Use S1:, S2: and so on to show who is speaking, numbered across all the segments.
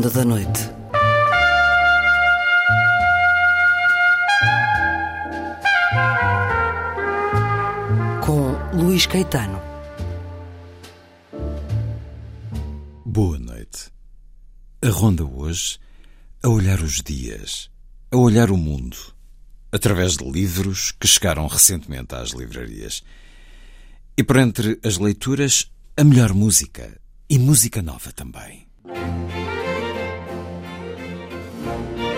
S1: Ronda da Noite. Com Luís Caetano.
S2: Boa noite. A ronda hoje a olhar os dias, a olhar o mundo, através de livros que chegaram recentemente às livrarias. E por entre as leituras, a melhor música e música nova também. Thank you.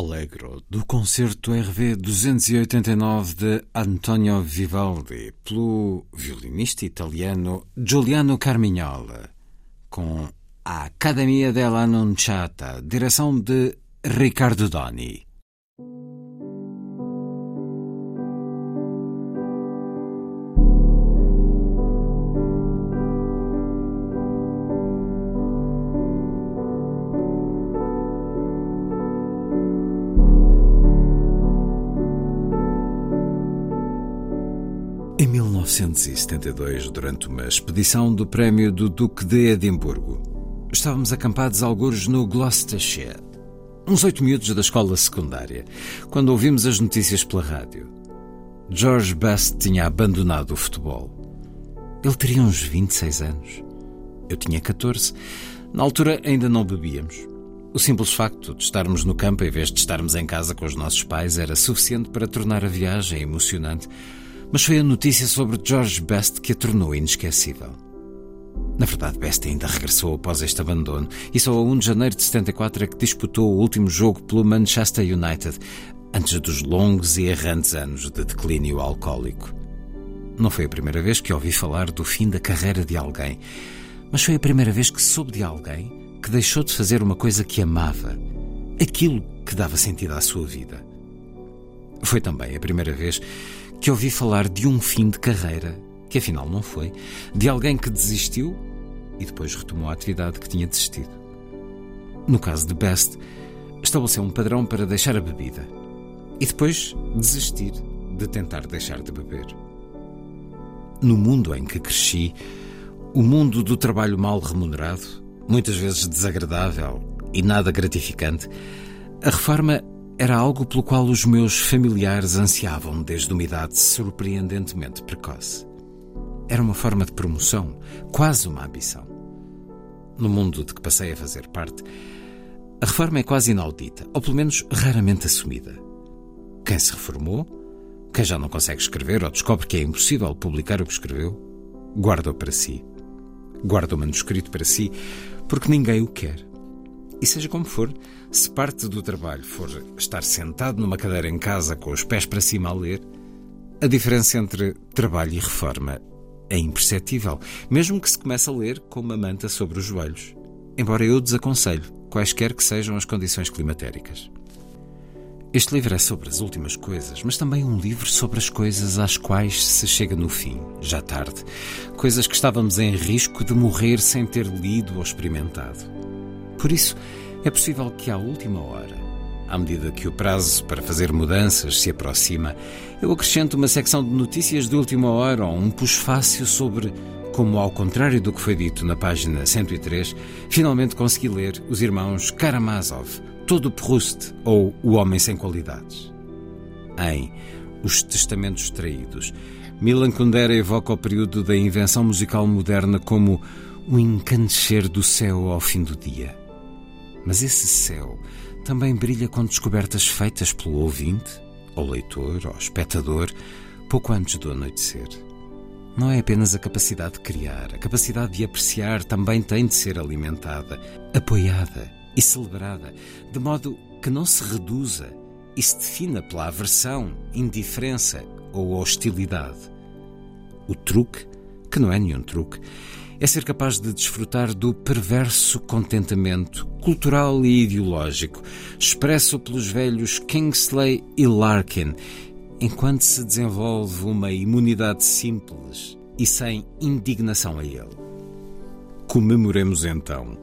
S2: Allegro, do concerto RV 289 de Antonio Vivaldi, pelo violinista italiano Giuliano Carmignola, com a Academia della Annunciata, direção de Riccardo Doni. 1972, durante uma expedição do prémio do Duque de Edimburgo, estávamos acampados algures no Gloucestershire, uns oito miúdos da escola secundária, quando ouvimos as notícias pela rádio. George Best tinha abandonado o futebol. Ele teria uns 26 anos. Eu tinha 14. Na altura ainda não bebíamos. O simples facto de estarmos no campo em vez de estarmos em casa com os nossos pais era suficiente para tornar a viagem emocionante mas foi a notícia sobre George Best que a tornou inesquecível. Na verdade, Best ainda regressou após este abandono e só a 1 de janeiro de 74 é que disputou o último jogo pelo Manchester United, antes dos longos e errantes anos de declínio alcoólico. Não foi a primeira vez que ouvi falar do fim da carreira de alguém, mas foi a primeira vez que soube de alguém que deixou de fazer uma coisa que amava, aquilo que dava sentido à sua vida. Foi também a primeira vez que ouvi falar de um fim de carreira, que afinal não foi, de alguém que desistiu e depois retomou a atividade que tinha desistido. No caso de Best, estabeleceu um padrão para deixar a bebida e depois desistir de tentar deixar de beber. No mundo em que cresci, o mundo do trabalho mal remunerado, muitas vezes desagradável e nada gratificante, a reforma era algo pelo qual os meus familiares ansiavam desde uma idade surpreendentemente precoce. Era uma forma de promoção, quase uma ambição. No mundo de que passei a fazer parte, a reforma é quase inaudita, ou pelo menos raramente assumida. Quem se reformou, quem já não consegue escrever ou descobre que é impossível publicar o que escreveu, guarda-o para si. Guarda o manuscrito para si, porque ninguém o quer. E seja como for, se parte do trabalho for estar sentado numa cadeira em casa com os pés para cima a ler, a diferença entre trabalho e reforma é imperceptível, mesmo que se comece a ler com uma manta sobre os joelhos. Embora eu desaconselho, quaisquer que sejam as condições climatéricas. Este livro é sobre as últimas coisas, mas também um livro sobre as coisas às quais se chega no fim, já tarde. Coisas que estávamos em risco de morrer sem ter lido ou experimentado. Por isso, é possível que à última hora, à medida que o prazo para fazer mudanças se aproxima, eu acrescento uma secção de notícias de última hora ou um push-fácil sobre como, ao contrário do que foi dito na página 103, finalmente consegui ler os irmãos Karamazov, todo Proust ou O Homem Sem Qualidades. Em Os Testamentos Traídos, Milan Kundera evoca o período da invenção musical moderna como o encandecer do céu ao fim do dia. Mas esse céu também brilha com descobertas feitas pelo ouvinte, ou leitor, ou espectador, pouco antes do anoitecer. Não é apenas a capacidade de criar, a capacidade de apreciar também tem de ser alimentada, apoiada e celebrada, de modo que não se reduza e se defina pela aversão, indiferença ou hostilidade. O truque, que não é nenhum truque, é ser capaz de desfrutar do perverso contentamento cultural e ideológico expresso pelos velhos Kingsley e Larkin, enquanto se desenvolve uma imunidade simples e sem indignação a ele. Comemoremos então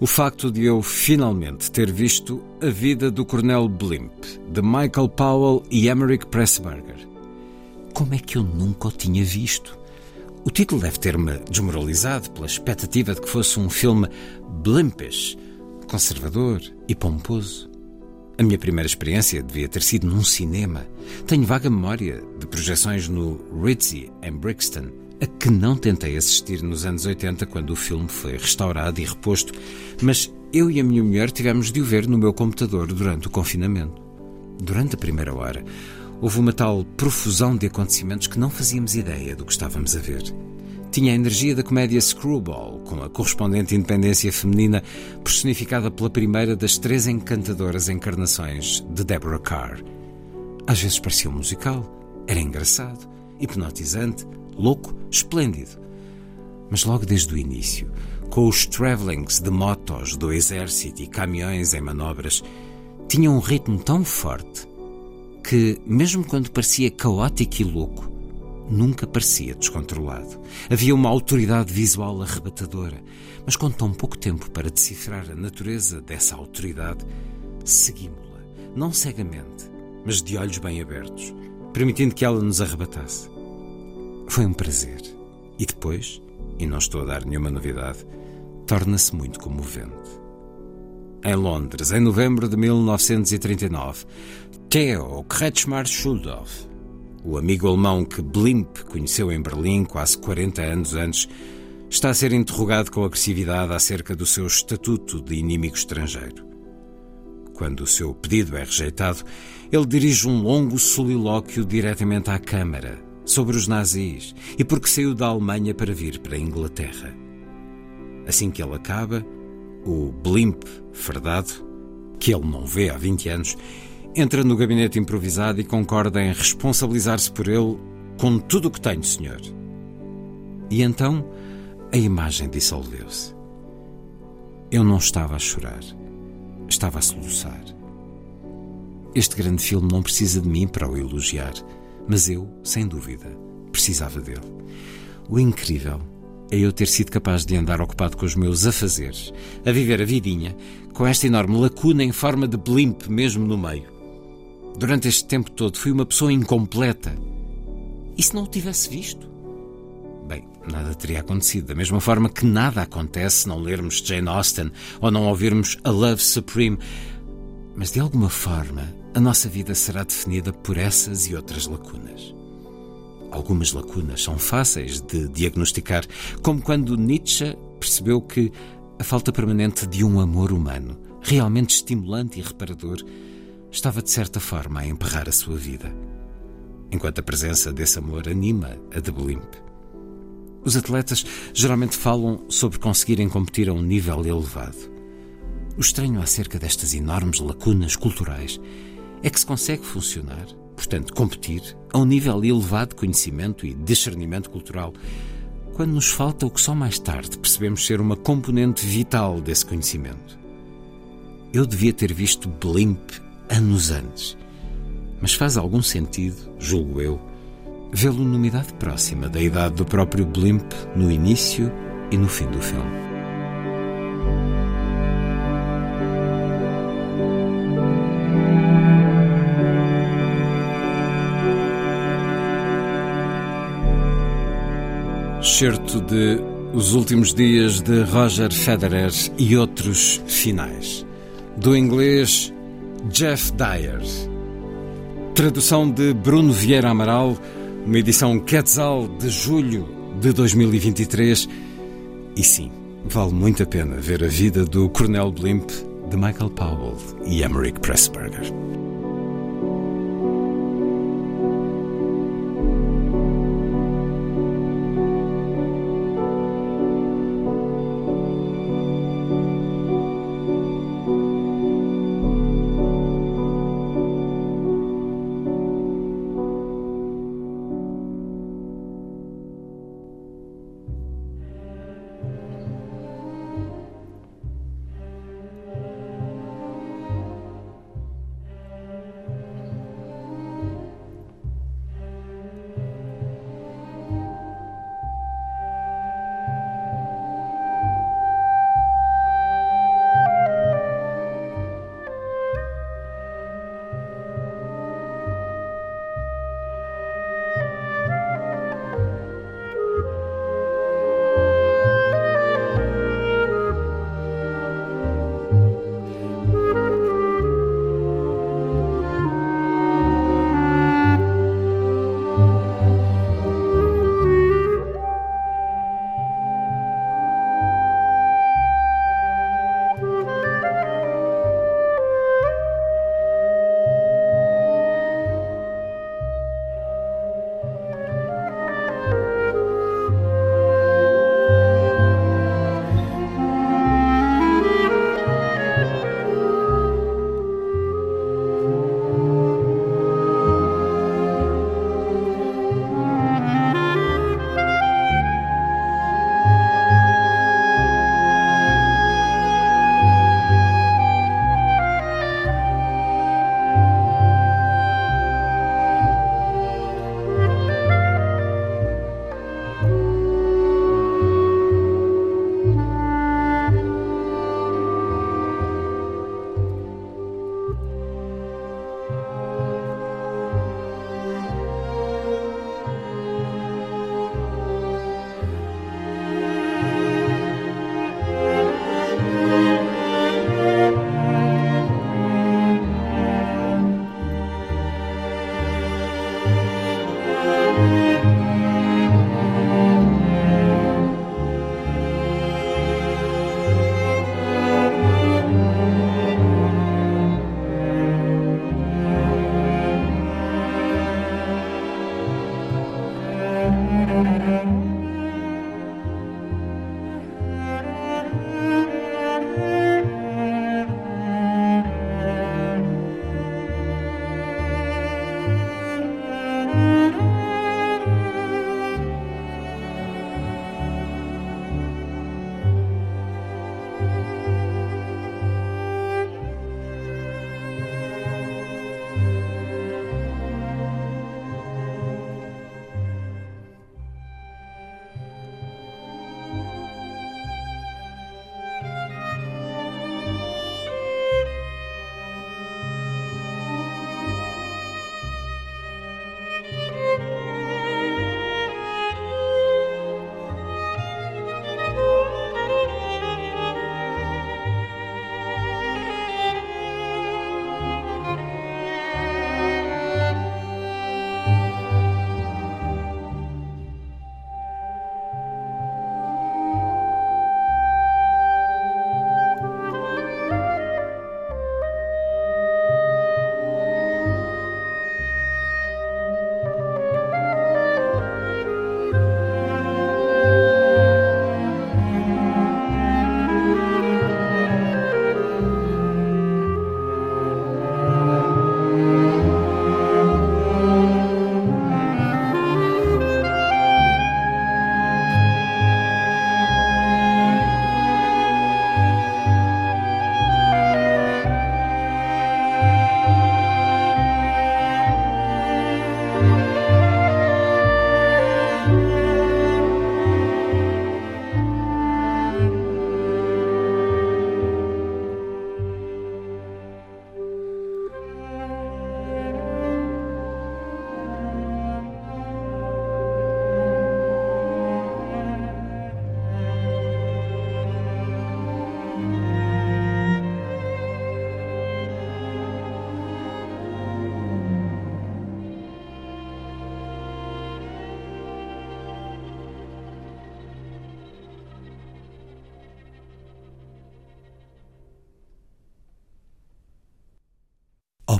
S2: o facto de eu finalmente ter visto A Vida do Coronel Blimp, de Michael Powell e Emmerich Pressburger. Como é que eu nunca o tinha visto? O título deve ter-me desmoralizado pela expectativa de que fosse um filme blimpish, conservador e pomposo. A minha primeira experiência devia ter sido num cinema. Tenho vaga memória de projeções no Ritzy, em Brixton, a que não tentei assistir nos anos 80 quando o filme foi restaurado e reposto, mas eu e a minha mulher tivemos de o ver no meu computador durante o confinamento. Durante a primeira hora, houve uma tal profusão de acontecimentos que não fazíamos ideia do que estávamos a ver. Tinha a energia da comédia Screwball, com a correspondente independência feminina personificada pela primeira das três encantadoras encarnações de Deborah Carr. Às vezes parecia um musical, era engraçado, hipnotizante, louco, esplêndido. Mas logo desde o início, com os travelings de motos do exército e caminhões em manobras, tinha um ritmo tão forte que, mesmo quando parecia caótico e louco, nunca parecia descontrolado. Havia uma autoridade visual arrebatadora, mas com tão pouco tempo para decifrar a natureza dessa autoridade, seguimos-la, não cegamente, mas de olhos bem abertos, permitindo que ela nos arrebatasse. Foi um prazer. E depois, e não estou a dar nenhuma novidade, torna-se muito comovente. Em Londres, em novembro de 1939, Theo Kretschmar Schuldorf, o amigo alemão que Blimp conheceu em Berlim quase 40 anos antes, está a ser interrogado com agressividade acerca do seu estatuto de inimigo estrangeiro. Quando o seu pedido é rejeitado, ele dirige um longo solilóquio diretamente à Câmara, sobre os nazis e porque saiu da Alemanha para vir para a Inglaterra. Assim que ele acaba, o blimp fardado, que ele não vê há 20 anos, entra no gabinete improvisado e concorda em responsabilizar-se por ele com tudo o que tenho, senhor. E então a imagem dissolveu-se. Eu não estava a chorar, estava a soluçar. Este grande filme não precisa de mim para o elogiar, mas eu, sem dúvida, precisava dele. O incrível é eu ter sido capaz de andar ocupado com os meus afazeres, a viver a vidinha, com esta enorme lacuna em forma de blimp mesmo no meio. Durante este tempo todo fui uma pessoa incompleta. E se não o tivesse visto? Bem, nada teria acontecido, da mesma forma que nada acontece se não lermos Jane Austen ou não ouvirmos A Love Supreme. Mas de alguma forma, a nossa vida será definida por essas e outras lacunas. Algumas lacunas são fáceis de diagnosticar, como quando Nietzsche percebeu que a falta permanente de um amor humano, realmente estimulante e reparador, estava de certa forma a emperrar a sua vida, enquanto a presença desse amor anima a de Blimp. Os atletas geralmente falam sobre conseguirem competir a um nível elevado. O estranho acerca destas enormes lacunas culturais é que se consegue funcionar portanto, competir a um nível elevado de conhecimento e discernimento cultural, quando nos falta o que só mais tarde percebemos ser uma componente vital desse conhecimento. Eu devia ter visto Blimp anos antes, mas faz algum sentido, julgo eu, vê-lo numa idade próxima da idade do próprio Blimp no início e no fim do filme. Certo de Os Últimos Dias de Roger Federer e Outros Finais, do inglês Jeff Dyer. Tradução de Bruno Vieira Amaral, uma edição Quetzal de julho de 2023. E sim, vale muito a pena ver a vida do Coronel Blimp de Michael Powell e Emmerich Pressburger.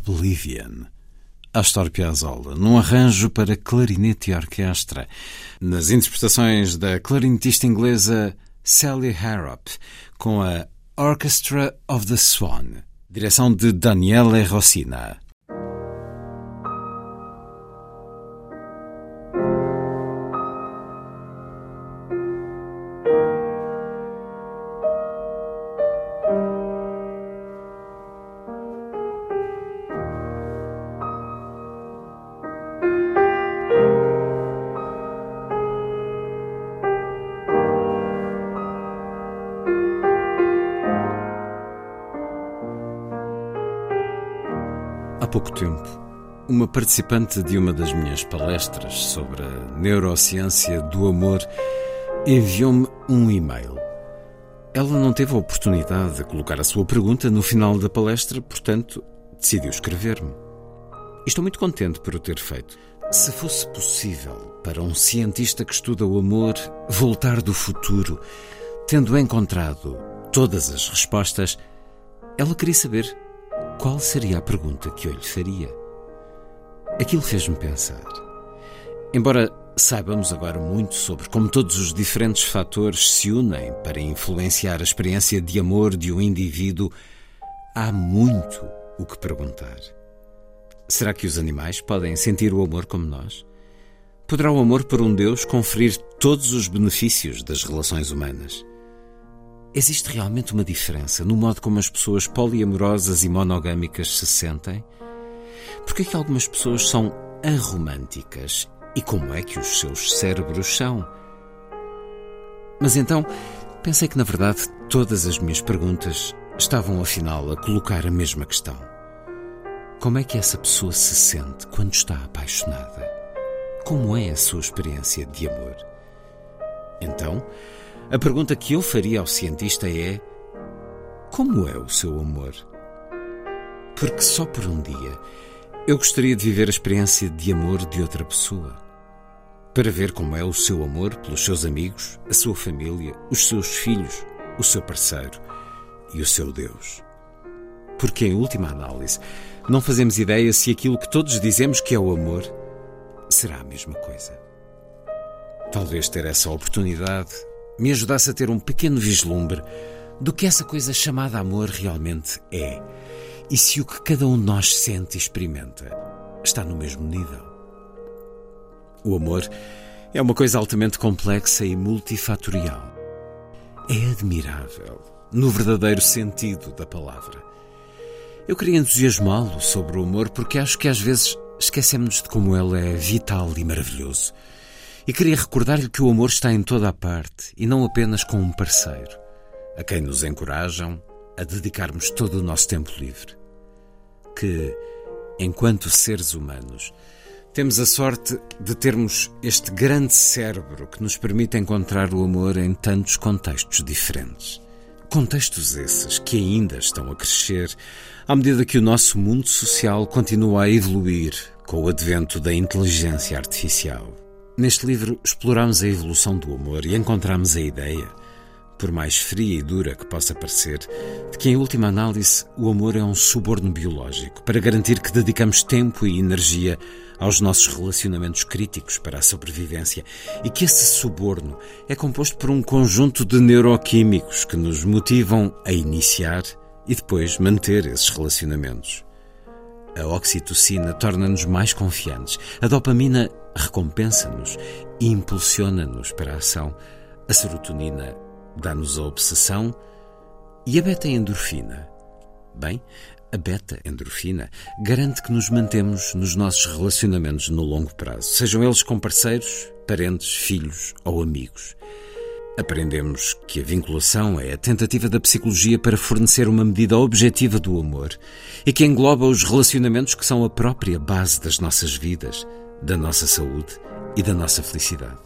S2: Oblivion. Astor Piazzolla, num arranjo para clarinete e orquestra, nas interpretações da clarinetista inglesa Sally Harrop, com a Orchestra of the Swan, direção de Daniele Rossina. Participante de uma das minhas palestras sobre a neurociência do amor enviou-me um e-mail. Ela não teve a oportunidade de colocar a sua pergunta no final da palestra, portanto, decidiu escrever-me. Estou muito contente por o ter feito. Se fosse possível para um cientista que estuda o amor voltar do futuro, tendo encontrado todas as respostas, ela queria saber qual seria a pergunta que eu lhe faria? Aquilo fez-me pensar. Embora saibamos agora muito sobre como todos os diferentes fatores se unem para influenciar a experiência de amor de um indivíduo, há muito o que perguntar. Será que os animais podem sentir o amor como nós? Poderá o amor por um Deus conferir todos os benefícios das relações humanas? Existe realmente uma diferença no modo como as pessoas poliamorosas e monogâmicas se sentem? Por que é que algumas pessoas são aromânticas e como é que os seus cérebros são? Mas então, pensei que na verdade todas as minhas perguntas estavam afinal a colocar a mesma questão. Como é que essa pessoa se sente quando está apaixonada? Como é a sua experiência de amor? Então, a pergunta que eu faria ao cientista é: como é o seu amor? Porque só por um dia eu gostaria de viver a experiência de amor de outra pessoa. Para ver como é o seu amor pelos seus amigos, a sua família, os seus filhos, o seu parceiro e o seu Deus. Porque, em última análise, não fazemos ideia se aquilo que todos dizemos que é o amor será a mesma coisa. Talvez ter essa oportunidade me ajudasse a ter um pequeno vislumbre do que essa coisa chamada amor realmente é e se o que cada um de nós sente e experimenta está no mesmo nível. O amor é uma coisa altamente complexa e multifatorial. É admirável, no verdadeiro sentido da palavra. Eu queria entusiasmá-lo sobre o amor porque acho que às vezes esquecemos de como ele é vital e maravilhoso. E queria recordar-lhe que o amor está em toda a parte e não apenas com um parceiro, a quem nos encorajam a dedicarmos todo o nosso tempo livre. Que, enquanto seres humanos, temos a sorte de termos este grande cérebro que nos permite encontrar o amor em tantos contextos diferentes. Contextos esses que ainda estão a crescer à medida que o nosso mundo social continua a evoluir com o advento da inteligência artificial. Neste livro exploramos a evolução do amor e encontramos a ideia, por mais fria e dura que possa parecer, de que, em última análise, o amor é um suborno biológico para garantir que dedicamos tempo e energia aos nossos relacionamentos críticos para a sobrevivência e que esse suborno é composto por um conjunto de neuroquímicos que nos motivam a iniciar e depois manter esses relacionamentos. A oxitocina torna-nos mais confiantes, a dopamina recompensa-nos e impulsiona-nos para a ação. A serotonina dá-nos a obsessão e a beta-endorfina. Bem, a beta-endorfina garante que nos mantemos nos nossos relacionamentos no longo prazo, sejam eles com parceiros, parentes, filhos ou amigos. Aprendemos que a vinculação é a tentativa da psicologia para fornecer uma medida objetiva do amor e que engloba os relacionamentos que são a própria base das nossas vidas, da nossa saúde e da nossa felicidade.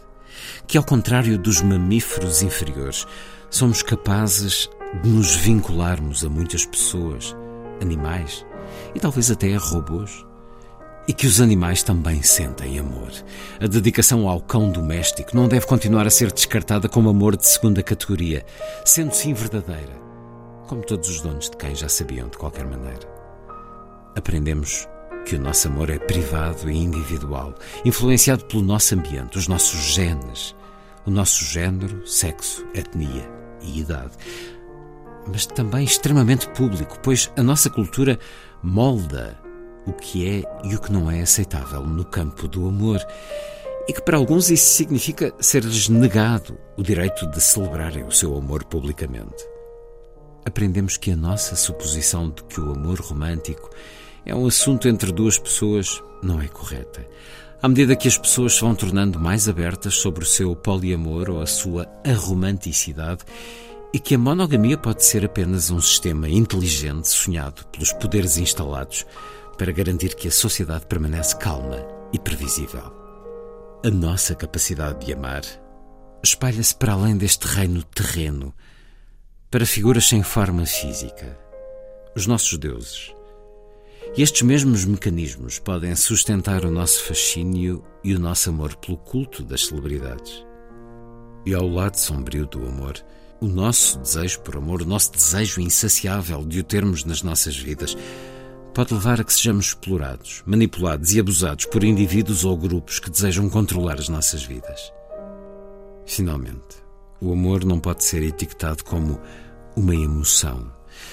S2: Que, ao contrário dos mamíferos inferiores, somos capazes de nos vincularmos a muitas pessoas, animais e talvez até a robôs. E que os animais também sentem amor. A dedicação ao cão doméstico não deve continuar a ser descartada como amor de segunda categoria, sendo sim verdadeira, como todos os donos de cães já sabiam de qualquer maneira. aprendemos que o nosso amor é privado e individual, influenciado pelo nosso ambiente, os nossos genes, o nosso género, sexo, etnia e idade. Mas também extremamente público, pois a nossa cultura molda o que é e o que não é aceitável no campo do amor. E que para alguns isso significa ser-lhes negado o direito de celebrarem o seu amor publicamente. Aprendemos que a nossa suposição de que o amor romântico é um assunto entre duas pessoas não é correta. À medida que as pessoas se vão tornando mais abertas sobre o seu poliamor ou a sua aromanticidade, e que a monogamia pode ser apenas um sistema inteligente sonhado pelos poderes instalados para garantir que a sociedade permanece calma e previsível. A nossa capacidade de amar espalha-se para além deste reino terreno, para figuras sem forma física, os nossos deuses. E estes mesmos mecanismos podem sustentar o nosso fascínio e o nosso amor pelo culto das celebridades. E ao lado sombrio do amor, o nosso desejo por amor, o nosso desejo insaciável de o termos nas nossas vidas, pode levar a que sejamos explorados, manipulados e abusados por indivíduos ou grupos que desejam controlar as nossas vidas. Finalmente, o amor não pode ser etiquetado como uma emoção,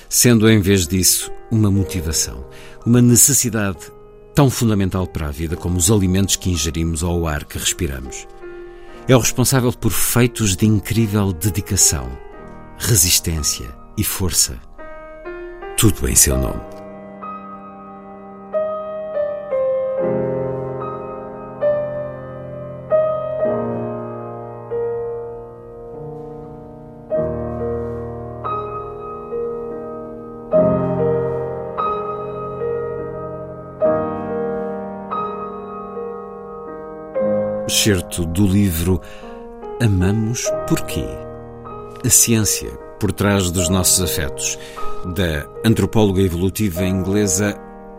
S2: sendo em vez disso uma motivação, uma necessidade tão fundamental para a vida como os alimentos que ingerimos ou o ar que respiramos. É o responsável por feitos de incrível dedicação, resistência e força. Tudo em seu nome. Excerto do livro Amamos Porquê? A ciência por trás dos nossos afetos, da antropóloga evolutiva inglesa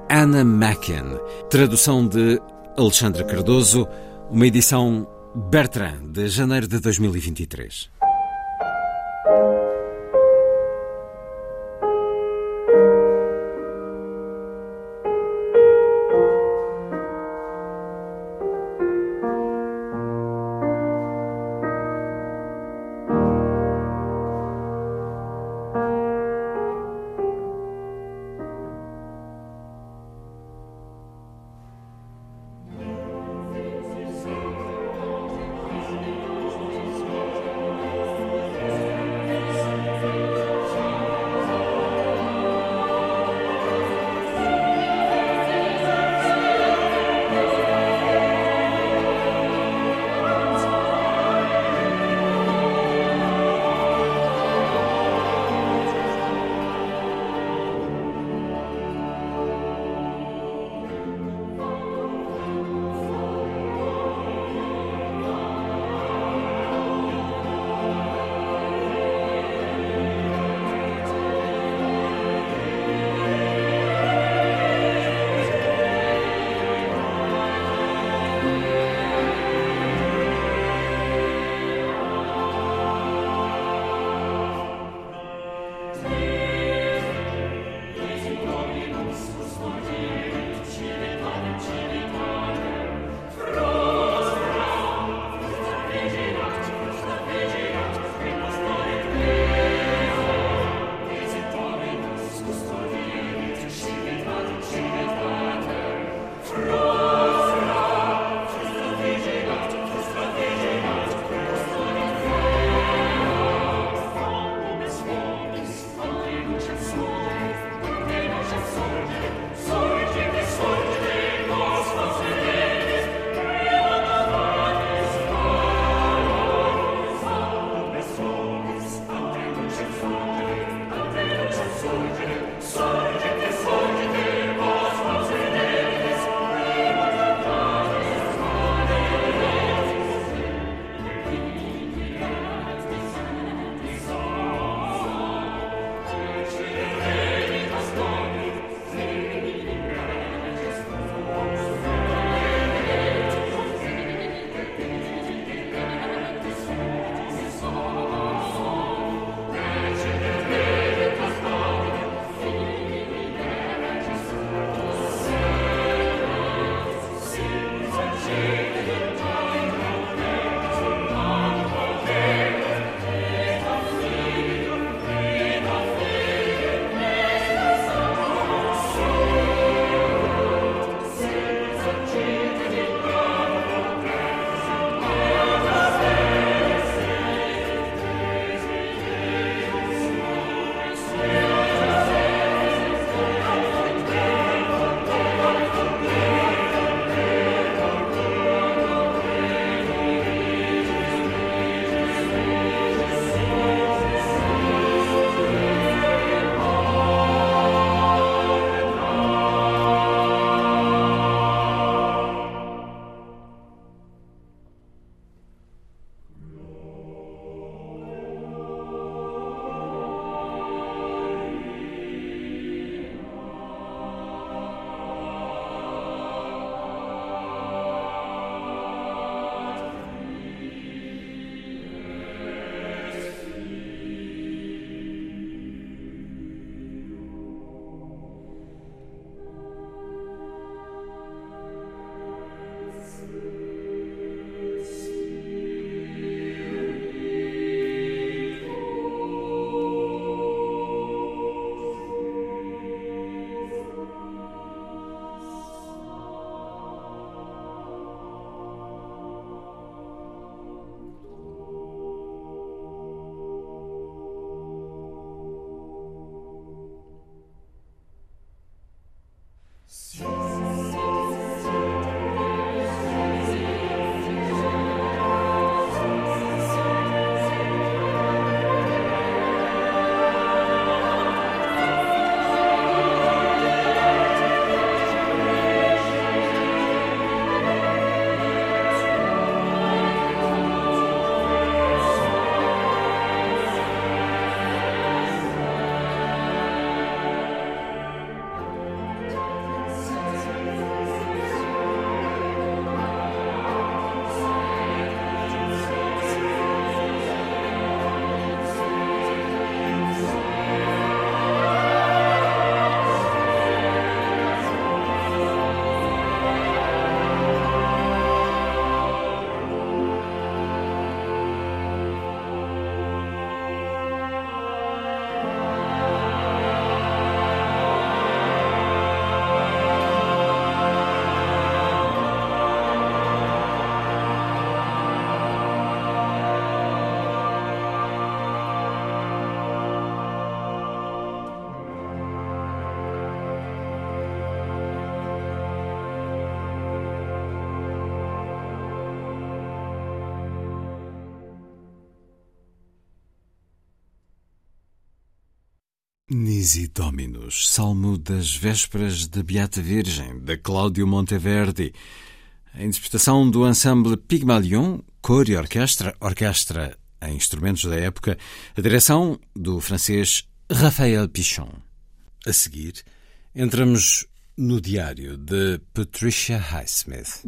S2: Anna Macken, tradução de Alexandra Cardoso, uma edição Bertrand, de janeiro de 2023. Nisi Dominus, salmo das vésperas da Beata Virgem, de Cláudio Monteverdi. A interpretação do ensemble Pygmalion, cor e orquestra, orquestra em instrumentos da época, a direção do francês Raphaël Pichon. A seguir, entramos no diário de Patricia Highsmith.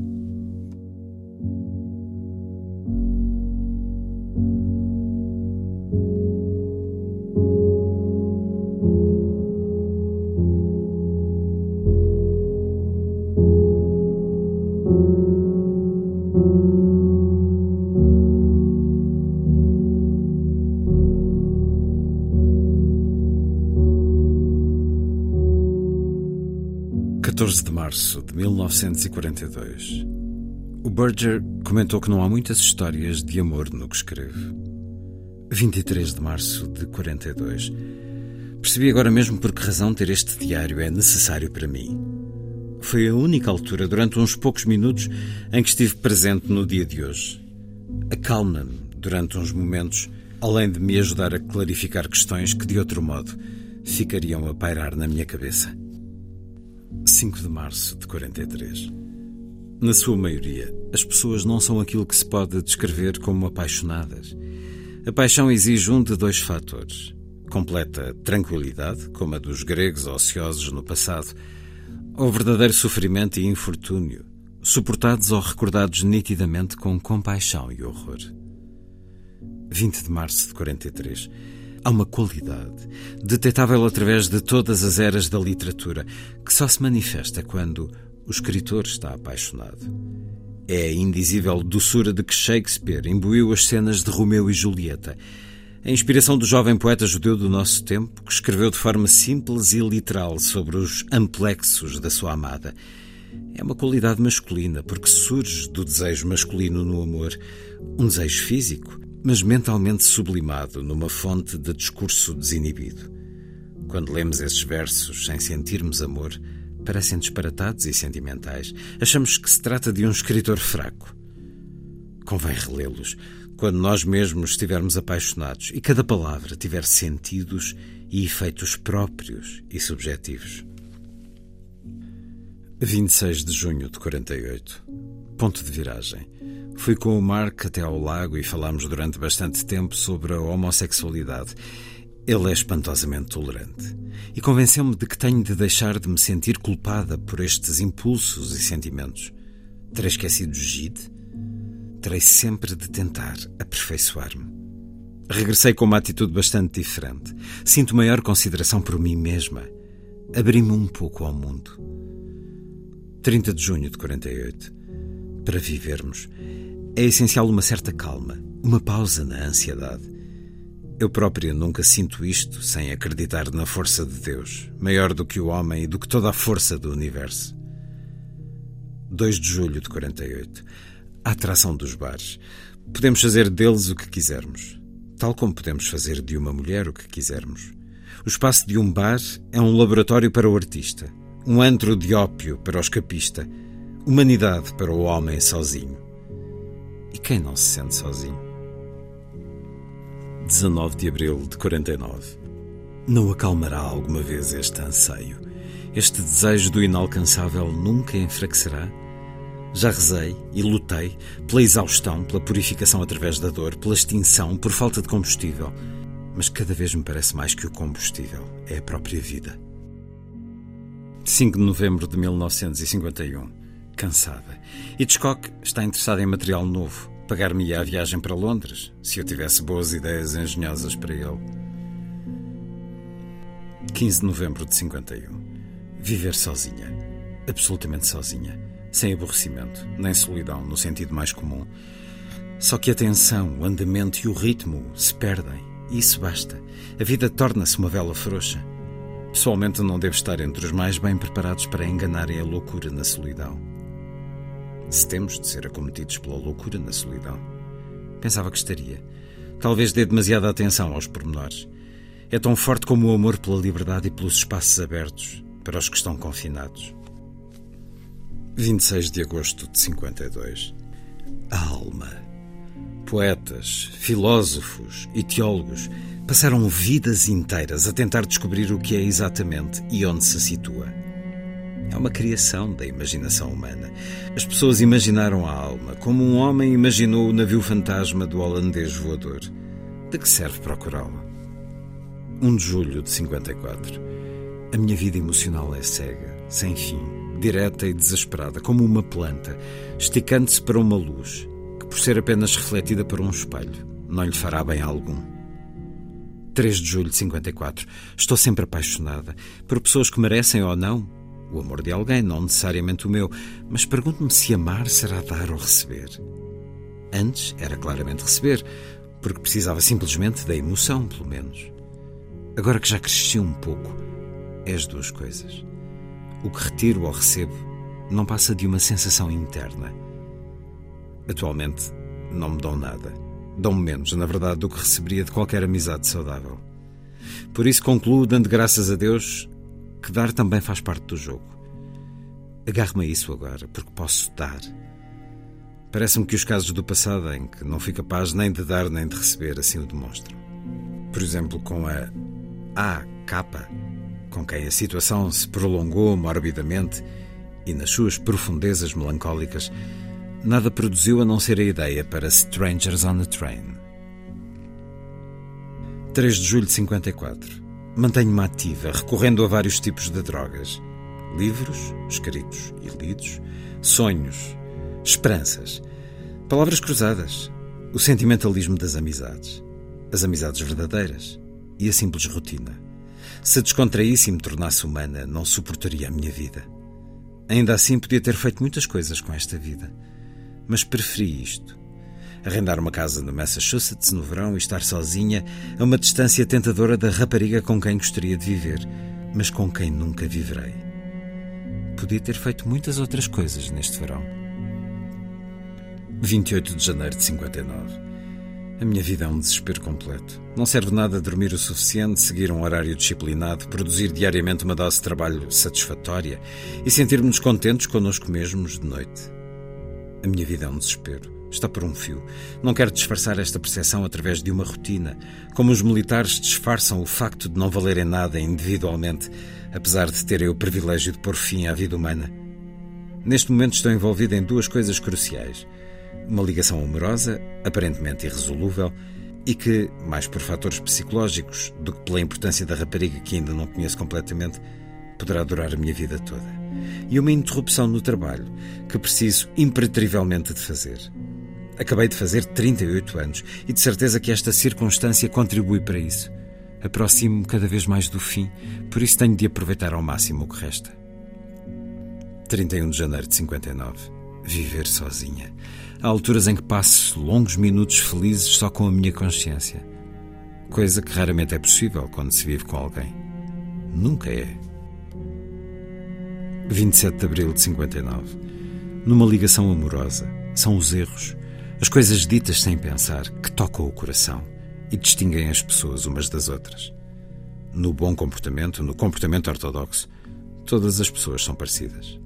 S2: 1942. O Berger comentou que não há muitas histórias de amor no que escreve. 23 de março de 42. Percebi agora mesmo por que razão ter este diário é necessário para mim. Foi a única altura, durante uns poucos minutos, em que estive presente no dia de hoje. Acalma-me durante uns momentos, além de me ajudar a clarificar questões que, de outro modo, ficariam a pairar na minha cabeça. 5 de março de 43. Na sua maioria, as pessoas não são aquilo que se pode descrever como apaixonadas. A paixão exige um de dois fatores: completa tranquilidade, como a dos gregos ociosos no passado, ou verdadeiro sofrimento e infortúnio, suportados ou recordados nitidamente com compaixão e horror. 20 de março de 43. Há uma qualidade, detetável através de todas as eras da literatura, que só se manifesta quando o escritor está apaixonado. É a indizível doçura de que Shakespeare imbuiu as cenas de Romeu e Julieta, a inspiração do jovem poeta judeu do nosso tempo, que escreveu de forma simples e literal sobre os amplexos da sua amada. É uma qualidade masculina, porque surge do desejo masculino no amor, um desejo físico, mas mentalmente sublimado numa fonte de discurso desinibido. Quando lemos esses versos sem sentirmos amor, parecem disparatados e sentimentais. Achamos que se trata de um escritor fraco. Convém relê-los quando nós mesmos estivermos apaixonados e cada palavra tiver sentidos e efeitos próprios e subjetivos. 26 de junho de 48. Ponto de viragem. Fui com o Mark até ao lago e falámos durante bastante tempo sobre a homossexualidade. Ele é espantosamente tolerante e convenceu-me de que tenho de deixar de me sentir culpada por estes impulsos e sentimentos. Terei esquecido Gide? Terei sempre de tentar aperfeiçoar-me. Regressei com uma atitude bastante diferente. Sinto maior consideração por mim mesma. Abri-me um pouco ao mundo. 30 de junho de 48. Para vivermos, é essencial uma certa calma, uma pausa na ansiedade. Eu próprio nunca sinto isto sem acreditar na força de Deus, maior do que o homem e do que toda a força do universo. 2 de julho de 48. A atração dos bares. Podemos fazer deles o que quisermos, tal como podemos fazer de uma mulher o que quisermos. O espaço de um bar é um laboratório para o artista, um antro de ópio para o escapista, humanidade para o homem sozinho. E quem não se sente sozinho? 19 de abril de 49. Não acalmará alguma vez este anseio? Este desejo do inalcançável nunca enfraquecerá? Já rezei e lutei pela exaustão, pela purificação através da dor, pela extinção, por falta de combustível. Mas cada vez me parece mais que o combustível é a própria vida. 5 de novembro de 1951. Cansada. Hitchcock está interessado em material novo. Pagar-me a viagem para Londres, se eu tivesse boas ideias engenhosas para ele. 15 de novembro de 51. Viver sozinha. Absolutamente sozinha sem aborrecimento, nem solidão no sentido mais comum. Só que a tensão, o andamento e o ritmo se perdem, e isso basta. A vida torna-se uma vela frouxa. Pessoalmente, não devo estar entre os mais bem preparados para enganarem a loucura na solidão. Se temos de ser acometidos pela loucura na solidão, pensava que estaria. Talvez dê demasiada atenção aos pormenores. É tão forte como o amor pela liberdade e pelos espaços abertos para os que estão confinados. 26 de agosto de 52. A alma. Poetas, filósofos e teólogos passaram vidas inteiras a tentar descobrir o que é exatamente e onde se situa. É uma criação da imaginação humana. As pessoas imaginaram a alma como um homem imaginou o navio fantasma do holandês voador. De que serve procurá-la? 1 de julho de 54. A minha vida emocional é cega, sem fim direta e desesperada, como uma planta, esticando-se para uma luz, que por ser apenas refletida por um espelho, não lhe fará bem algum. 3 de julho de 54. Estou sempre apaixonada por pessoas que merecem ou não o amor de alguém, não necessariamente o meu, mas pergunto-me se amar será dar ou receber. Antes era claramente receber, porque precisava simplesmente da emoção, pelo menos. Agora que já cresci um pouco, é as duas coisas. O que retiro ou recebo não passa de uma sensação interna. Atualmente, não me dão nada. Dão-me menos, na verdade, do que receberia de qualquer amizade saudável. Por isso concluo, dando graças a Deus, que dar também faz parte do jogo. Agarro-me a isso agora, porque posso dar. Parece-me que os casos do passado, em que não fui capaz nem de dar nem de receber, assim o demonstram. Por exemplo, com a A capa com quem a situação se prolongou morbidamente e nas suas profundezas melancólicas, nada produziu a não ser a ideia para Strangers on a Train. 3 de julho de 54. Mantenho-me ativa, recorrendo a vários tipos de drogas. Livros, escritos e lidos, sonhos, esperanças, palavras cruzadas, o sentimentalismo das amizades, as amizades verdadeiras e a simples rotina. Se descontraísse e me tornasse humana, não suportaria a minha vida. Ainda assim, podia ter feito muitas coisas com esta vida. Mas preferi isto. Arrendar uma casa no Massachusetts no verão e estar sozinha a uma distância tentadora da rapariga com quem gostaria de viver, mas com quem nunca viverei. Podia ter feito muitas outras coisas neste verão. 28 de janeiro de 59. A minha vida é um desespero completo. Não serve nada dormir o suficiente, seguir um horário disciplinado, produzir diariamente uma dose de trabalho satisfatória e sentirmos contentes connosco mesmos de noite. A minha vida é um desespero. Está por um fio. Não quero disfarçar esta percepção através de uma rotina, como os militares disfarçam o facto de não valerem nada individualmente, apesar de terem o privilégio de pôr fim à vida humana. Neste momento estou envolvido em duas coisas cruciais uma ligação amorosa, aparentemente irresolúvel, e que, mais por fatores psicológicos do que pela importância da rapariga que ainda não conheço completamente, poderá durar a minha vida toda. E uma interrupção no trabalho que preciso imperativamente de fazer. Acabei de fazer 38 anos e de certeza que esta circunstância contribui para isso. Aproximo-me cada vez mais do fim, por isso tenho de aproveitar ao máximo o que resta. 31 de janeiro de 59. Viver sozinha. Há alturas em que passo longos minutos felizes só com a minha consciência. Coisa que raramente é possível quando se vive com alguém. Nunca é. 27 de abril de 59. Numa ligação amorosa, são os erros, as coisas ditas sem pensar, que tocam o coração e distinguem as pessoas umas das outras. No bom comportamento, no comportamento ortodoxo, Todas as pessoas são parecidas.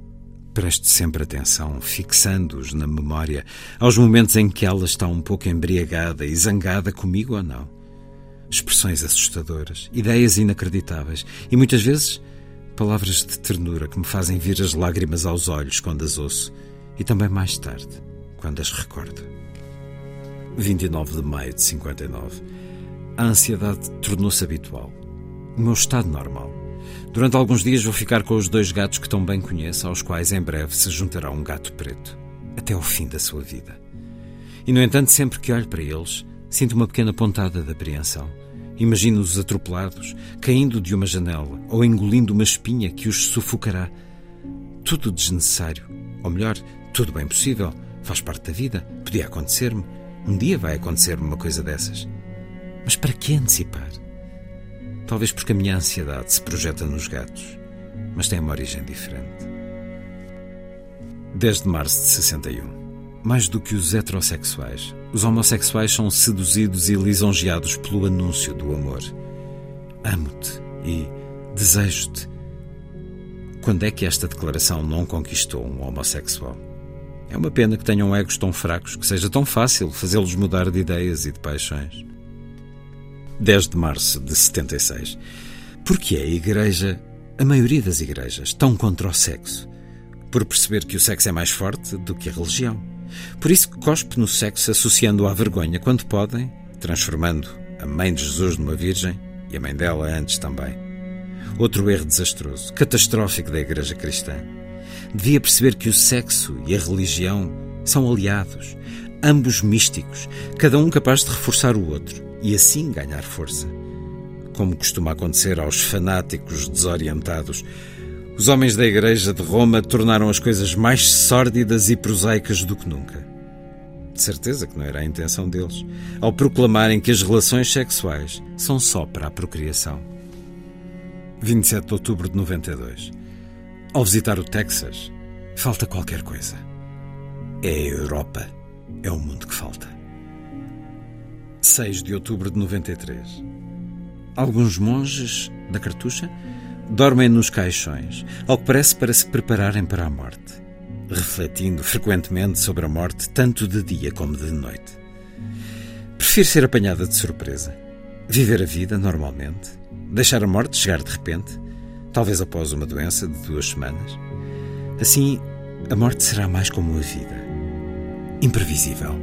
S2: Preste sempre atenção, fixando-os na memória, aos momentos em que ela está um pouco embriagada e zangada comigo ou não. Expressões assustadoras, ideias inacreditáveis e muitas vezes palavras de ternura que me fazem vir as lágrimas aos olhos quando as ouço e também mais tarde, quando as recordo. 29 de maio de 59. A ansiedade tornou-se habitual. O meu estado normal. Durante alguns dias vou ficar com os dois gatos que tão bem conheço, aos quais em breve se juntará um gato preto, até ao fim da sua vida. E, no entanto, sempre que olho para eles, sinto uma pequena pontada de apreensão. Imagino-os atropelados, caindo de uma janela ou engolindo uma espinha que os sufocará. Tudo desnecessário. Ou melhor, tudo bem possível. Faz parte da vida. Podia acontecer-me. Um dia vai acontecer-me uma coisa dessas. Mas para que antecipar? Talvez porque a minha ansiedade se projeta nos gatos, mas tem uma origem diferente. 10 de março de 61. Mais do que os heterossexuais, os homossexuais são seduzidos e lisonjeados pelo anúncio do amor. Amo-te e desejo-te. Quando é que esta declaração não conquistou um homossexual? É uma pena que tenham egos tão fracos que seja tão fácil fazê-los mudar de ideias e de paixões. 10 de março de 76. Porque é a Igreja, a maioria das igrejas, tão contra o sexo? Por perceber que o sexo é mais forte do que a religião. Por isso cospe no sexo associando-o à vergonha quando podem, transformando a mãe de Jesus numa virgem e a mãe dela antes também. Outro erro desastroso, catastrófico da Igreja Cristã devia perceber que o sexo e a religião são aliados, ambos místicos, cada um capaz de reforçar o outro e assim ganhar força. Como costuma acontecer aos fanáticos desorientados, os homens da Igreja de Roma tornaram as coisas mais sórdidas e prosaicas do que nunca. De certeza que não era a intenção deles, ao proclamarem que as relações sexuais são só para a procriação. 27 de outubro de 92. Ao visitar o Texas, falta qualquer coisa. É a Europa. É o mundo que falta. 6 de outubro de 93. Alguns monges da cartucha dormem nos caixões, ao que parece para se prepararem para a morte, refletindo frequentemente sobre a morte, tanto de dia como de noite. Prefiro ser apanhada de surpresa, viver a vida normalmente, deixar a morte chegar de repente talvez após uma doença de duas semanas. Assim, a morte será mais como a vida imprevisível.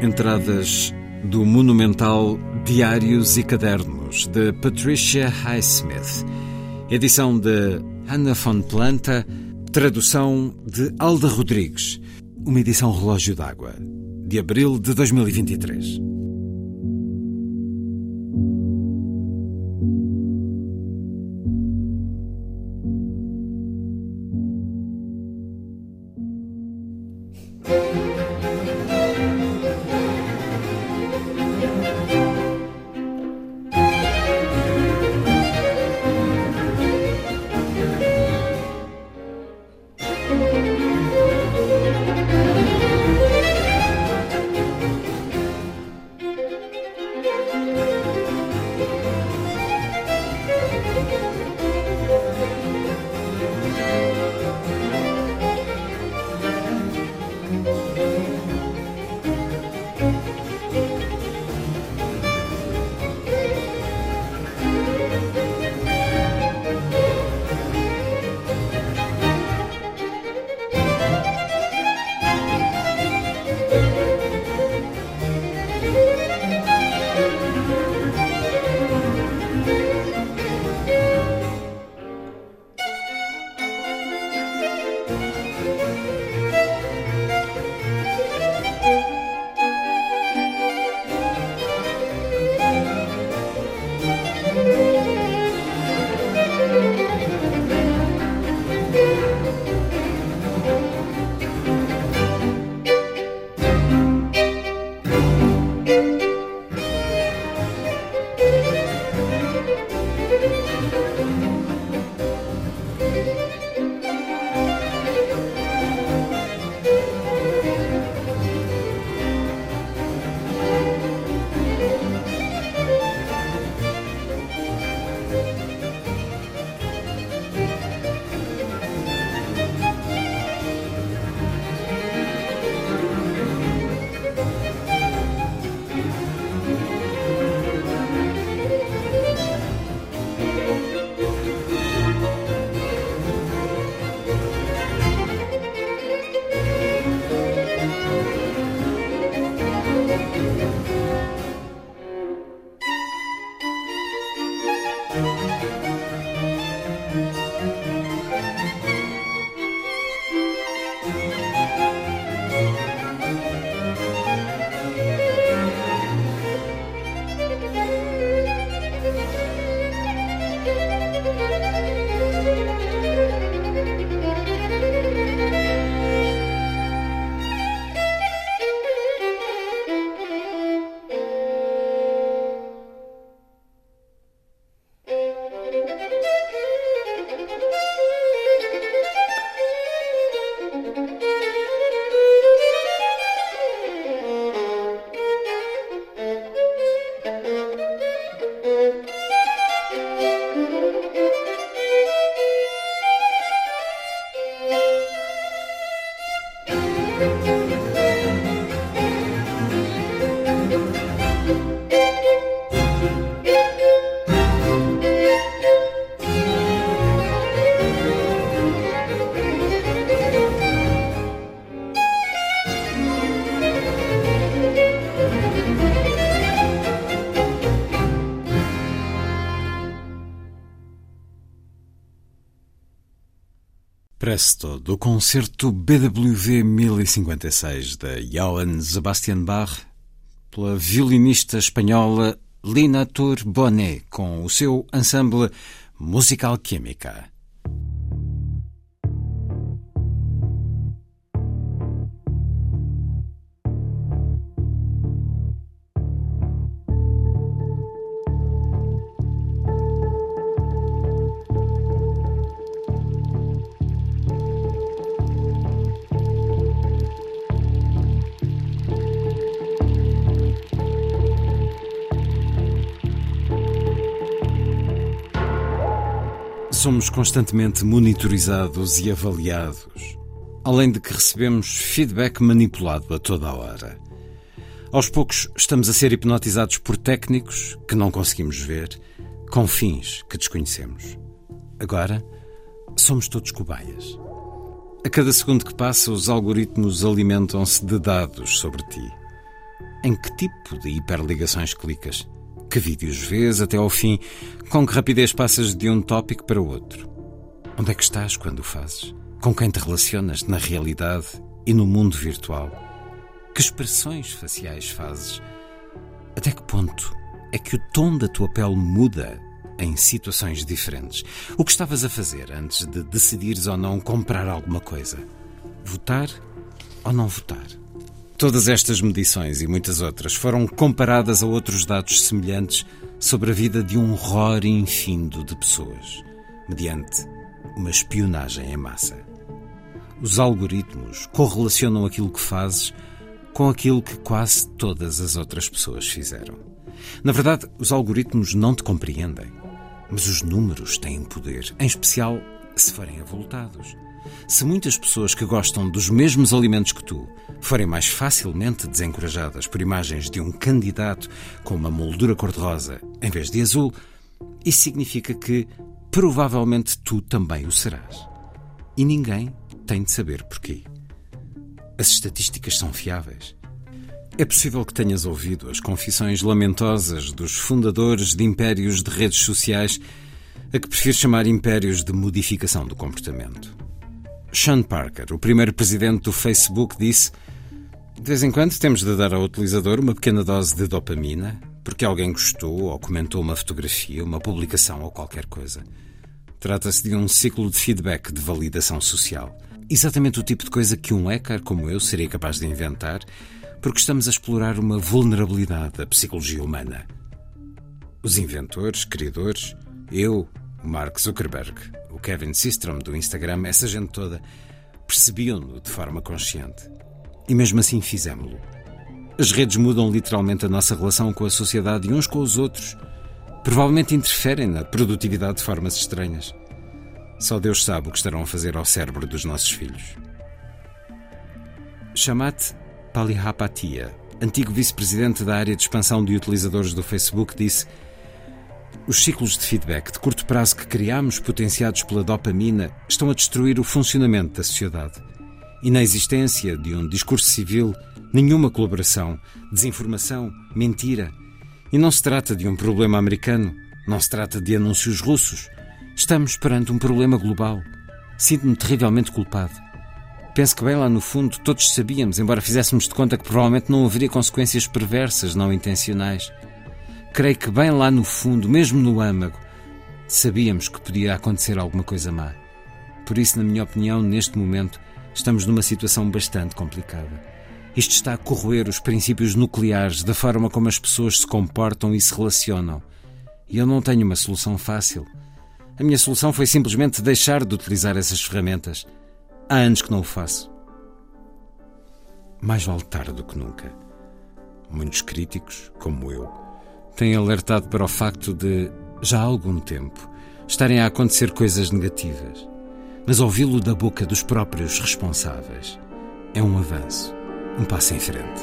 S2: Entradas do monumental Diários e Cadernos de Patricia Highsmith edição de Ana von Planta, tradução de Alda Rodrigues, uma edição relógio d'água, de abril de 2023. Presto, do concerto BWV 1056 de Johann Sebastian Bach, pela violinista espanhola Lina Tour Bonet, com o seu ensemble Musical Química. Somos constantemente monitorizados e avaliados, além de que recebemos feedback manipulado a toda a hora. Aos poucos, estamos a ser hipnotizados por técnicos que não conseguimos ver, com fins que desconhecemos. Agora, somos todos cobaias. A cada segundo que passa, os algoritmos alimentam-se de dados sobre ti. Em que tipo de hiperligações clicas? Que vídeos vês até ao fim? Com que rapidez passas de um tópico para outro? Onde é que estás quando o fazes? Com quem te relacionas na realidade e no mundo virtual? Que expressões faciais fazes? Até que ponto é que o tom da tua pele muda em situações diferentes? O que estavas a fazer antes de decidires ou não comprar alguma coisa? Votar ou não votar? Todas estas medições e muitas outras foram comparadas a outros dados semelhantes sobre a vida de um horror infindo de pessoas, mediante uma espionagem em massa. Os algoritmos correlacionam aquilo que fazes com aquilo que quase todas as outras pessoas fizeram. Na verdade, os algoritmos não te compreendem, mas os números têm poder, em especial se forem avultados. Se muitas pessoas que gostam dos mesmos alimentos que tu forem mais facilmente desencorajadas por imagens de um candidato com uma moldura cor-de-rosa em vez de azul, isso significa que provavelmente tu também o serás. E ninguém tem de saber porquê. As estatísticas são fiáveis. É possível que tenhas ouvido as confissões lamentosas dos fundadores de impérios de redes sociais, a que prefiro chamar impérios de modificação do comportamento. Sean Parker, o primeiro presidente do Facebook, disse: De vez em quando temos de dar ao utilizador uma pequena dose de dopamina, porque alguém gostou ou comentou uma fotografia, uma publicação ou qualquer coisa. Trata-se de um ciclo de feedback de validação social. Exatamente o tipo de coisa que um hacker como eu seria capaz de inventar, porque estamos a explorar uma vulnerabilidade da psicologia humana. Os inventores, criadores, eu, Mark Zuckerberg, Kevin Systrom do Instagram, essa gente toda, percebiam-no de forma consciente. E mesmo assim fizemos-lo. As redes mudam literalmente a nossa relação com a sociedade e uns com os outros. Provavelmente interferem na produtividade de formas estranhas. Só Deus sabe o que estarão a fazer ao cérebro dos nossos filhos. Shamat Palihapatia, antigo vice-presidente da área de expansão de utilizadores do Facebook, disse os ciclos de feedback de curto prazo que criamos, potenciados pela dopamina, estão a destruir o funcionamento da sociedade. E na existência de um discurso civil, nenhuma colaboração, desinformação, mentira. E não se trata de um problema americano, não se trata de anúncios russos. Estamos perante um problema global. Sinto-me terrivelmente culpado. Penso que bem lá no fundo todos sabíamos, embora fizéssemos de conta que provavelmente não haveria consequências perversas não intencionais. Creio que bem lá no fundo, mesmo no âmago, sabíamos que podia acontecer alguma coisa má. Por isso, na minha opinião, neste momento, estamos numa situação bastante complicada. Isto está a corroer os princípios nucleares da forma como as pessoas se comportam e se relacionam. E eu não tenho uma solução fácil. A minha solução foi simplesmente deixar de utilizar essas ferramentas. Há anos que não o faço. Mais vale tarde do que nunca. Muitos críticos, como eu, têm alertado para o facto de, já há algum tempo, estarem a acontecer coisas negativas. Mas ouvi-lo da boca dos próprios responsáveis é um avanço, um passo em frente.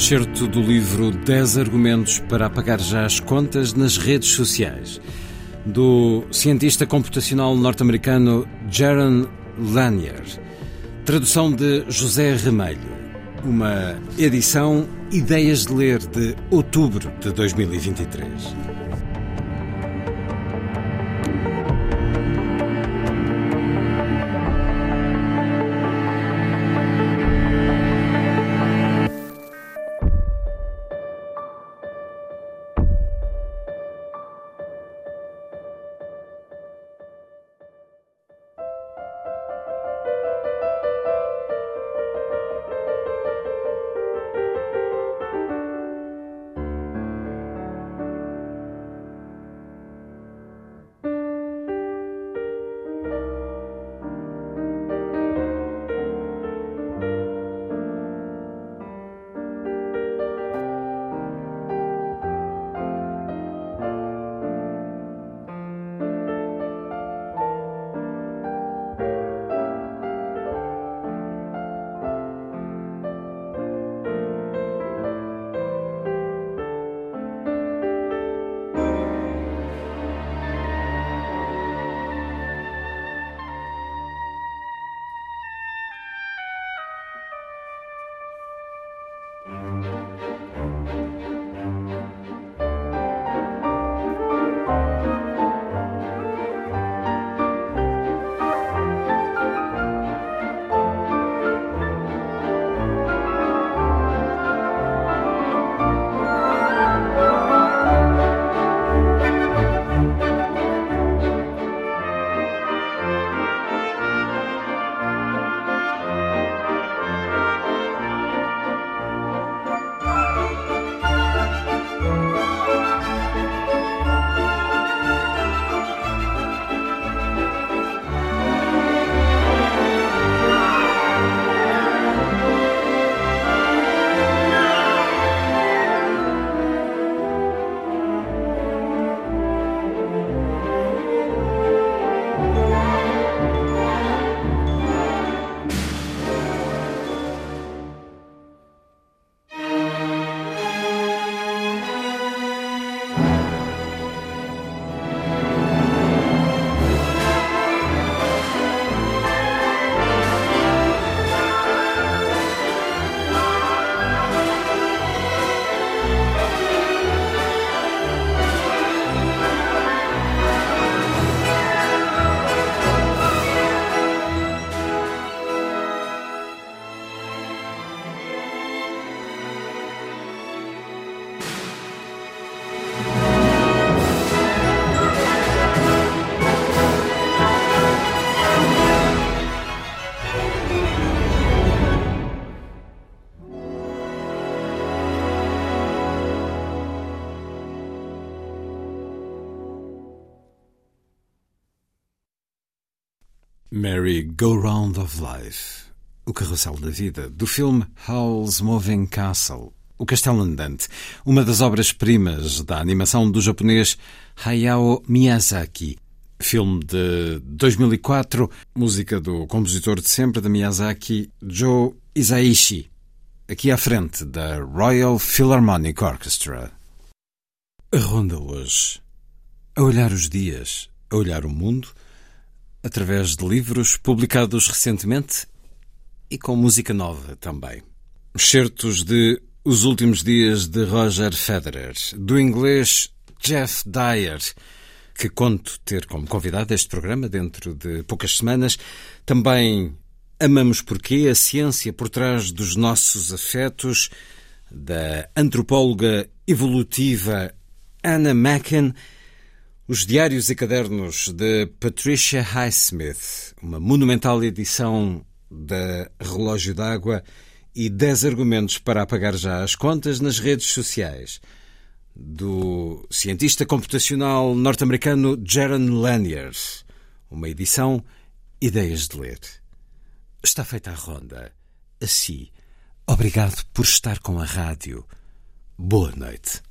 S2: Excerto do livro 10 argumentos para apagar já as contas nas redes sociais, do cientista computacional norte-americano Jaron Lanier. Tradução de José Remelho. Uma edição Ideias de Ler de outubro de 2023. Merry Go Round of Life, o carrossel da vida, do filme Howl's Moving Castle, o Castelo Andante, uma das obras-primas da animação do japonês Hayao Miyazaki. Filme de 2004, música do compositor de sempre de Miyazaki, Joe Isaishi, aqui à frente da Royal Philharmonic Orchestra. A ronda hoje. A olhar os dias, a olhar o mundo através de livros publicados recentemente e com música nova também. Certos de Os Últimos Dias de Roger Federer, do inglês Jeff Dyer, que conto ter como convidado este programa dentro de poucas semanas. Também Amamos Porquê, a ciência por trás dos nossos afetos, da antropóloga evolutiva Anna Macken os Diários e Cadernos de Patricia Highsmith, uma monumental edição da Relógio d'Água e 10 argumentos para apagar já as contas nas redes sociais, do cientista computacional norte-americano Jaron Lanier, Uma edição Ideias de Ler. Está feita a ronda. Assim, obrigado por estar com a rádio. Boa noite.